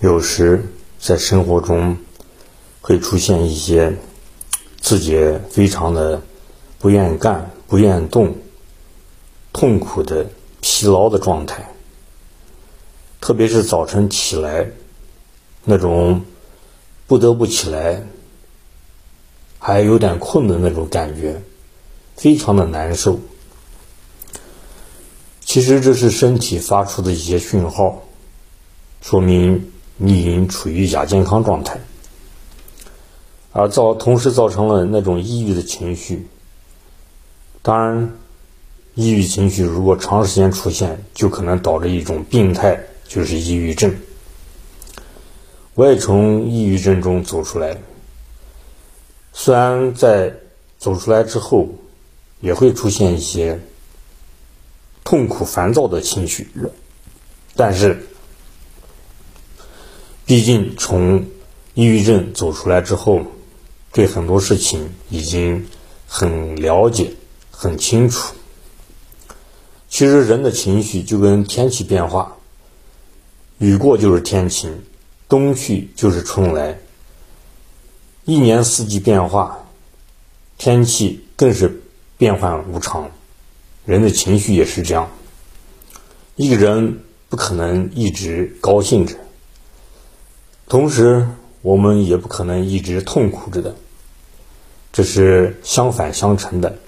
有时在生活中会出现一些自己非常的不愿干、不愿动、痛苦的疲劳的状态，特别是早晨起来那种不得不起来，还有点困的那种感觉，非常的难受。其实这是身体发出的一些讯号，说明你已经处于亚健康状态，而造同时造成了那种抑郁的情绪。当然，抑郁情绪如果长时间出现，就可能导致一种病态，就是抑郁症。我也从抑郁症中走出来，虽然在走出来之后，也会出现一些。痛苦、烦躁的情绪，但是，毕竟从抑郁症走出来之后，对很多事情已经很了解、很清楚。其实人的情绪就跟天气变化，雨过就是天晴，冬去就是春来，一年四季变化，天气更是变幻无常。人的情绪也是这样，一个人不可能一直高兴着，同时我们也不可能一直痛苦着的，这是相反相成的。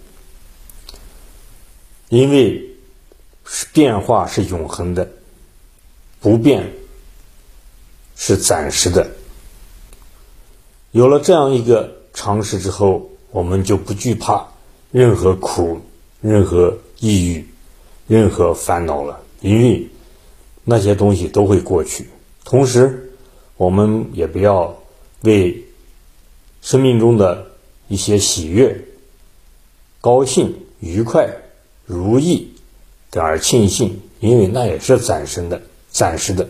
因为变化是永恒的，不变是暂时的。有了这样一个常识之后，我们就不惧怕任何苦，任何。抑郁，任何烦恼了，因为那些东西都会过去。同时，我们也不要为生命中的一些喜悦、高兴、愉快、如意的而庆幸，因为那也是暂时的、暂时的。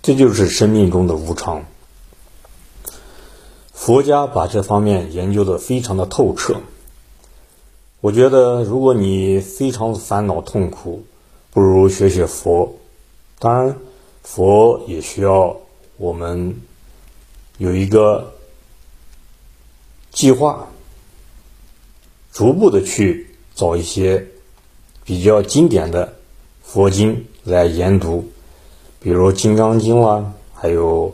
这就是生命中的无常。佛家把这方面研究的非常的透彻。我觉得，如果你非常烦恼痛苦，不如学学佛。当然，佛也需要我们有一个计划，逐步的去找一些比较经典的佛经来研读，比如《金刚经》啦，还有《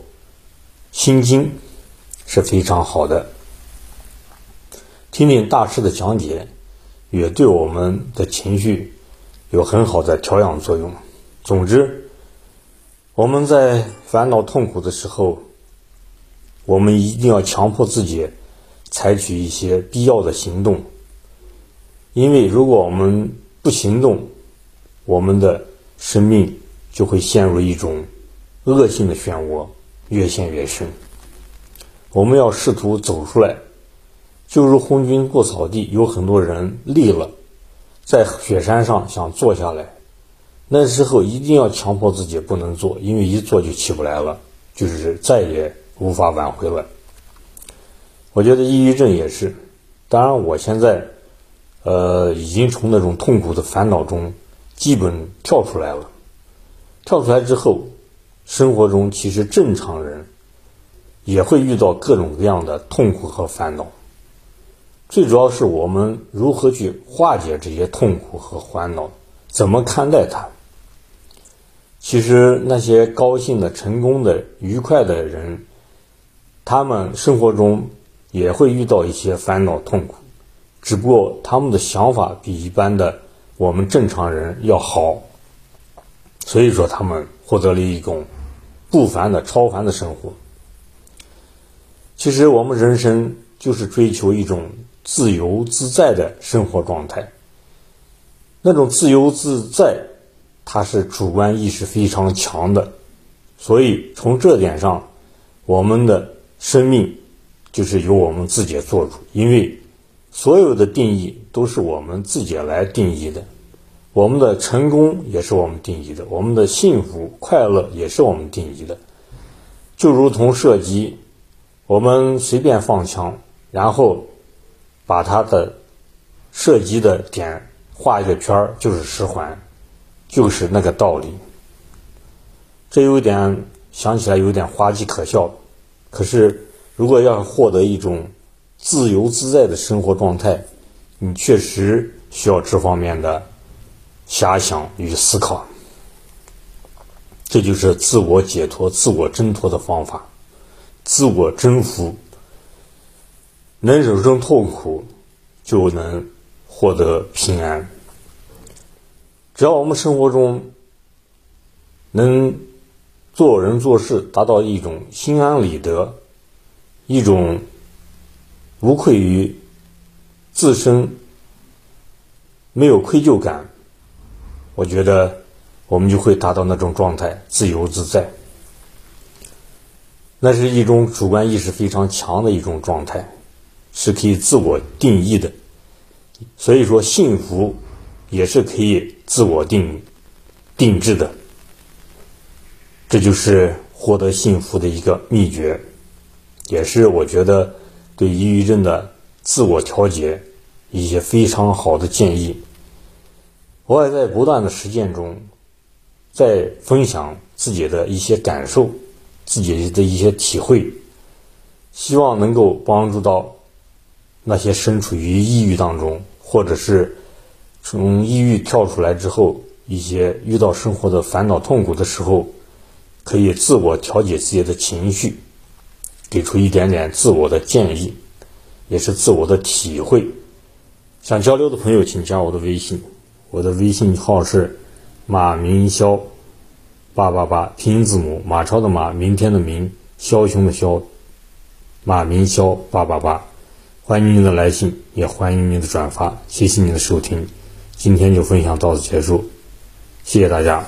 心经》，是非常好的。听听大师的讲解。也对我们的情绪有很好的调养作用。总之，我们在烦恼痛苦的时候，我们一定要强迫自己采取一些必要的行动。因为如果我们不行动，我们的生命就会陷入一种恶性的漩涡，越陷越深。我们要试图走出来。就如红军过草地，有很多人累了，在雪山上想坐下来，那时候一定要强迫自己不能做，因为一做就起不来了，就是再也无法挽回了。我觉得抑郁症也是，当然我现在，呃，已经从那种痛苦的烦恼中基本跳出来了。跳出来之后，生活中其实正常人也会遇到各种各样的痛苦和烦恼。最主要是我们如何去化解这些痛苦和烦恼，怎么看待它？其实那些高兴的、成功的、愉快的人，他们生活中也会遇到一些烦恼痛苦，只不过他们的想法比一般的我们正常人要好，所以说他们获得了一种不凡的、超凡的生活。其实我们人生就是追求一种。自由自在的生活状态，那种自由自在，它是主观意识非常强的，所以从这点上，我们的生命就是由我们自己做主，因为所有的定义都是我们自己来定义的，我们的成功也是我们定义的，我们的幸福快乐也是我们定义的，就如同射击，我们随便放枪，然后。把它的射击的点画一个圈儿，就是十环，就是那个道理。这有点想起来有点滑稽可笑，可是如果要获得一种自由自在的生活状态，你确实需要这方面的遐想与思考。这就是自我解脱、自我挣脱的方法，自我征服。能忍受痛苦，就能获得平安。只要我们生活中能做人做事，达到一种心安理得，一种无愧于自身，没有愧疚感，我觉得我们就会达到那种状态，自由自在。那是一种主观意识非常强的一种状态。是可以自我定义的，所以说幸福也是可以自我定定制的，这就是获得幸福的一个秘诀，也是我觉得对抑郁症的自我调节一些非常好的建议。我也在不断的实践中，在分享自己的一些感受，自己的一些体会，希望能够帮助到。那些身处于抑郁当中，或者是从抑郁跳出来之后，一些遇到生活的烦恼痛苦的时候，可以自我调节自己的情绪，给出一点点自我的建议，也是自我的体会。想交流的朋友，请加我的微信，我的微信号是马明霄八八八，拼音字母马超的马，明天的明，枭雄的枭，马明霄八八八。欢迎您的来信，也欢迎您的转发。谢谢您的收听，今天就分享到此结束，谢谢大家。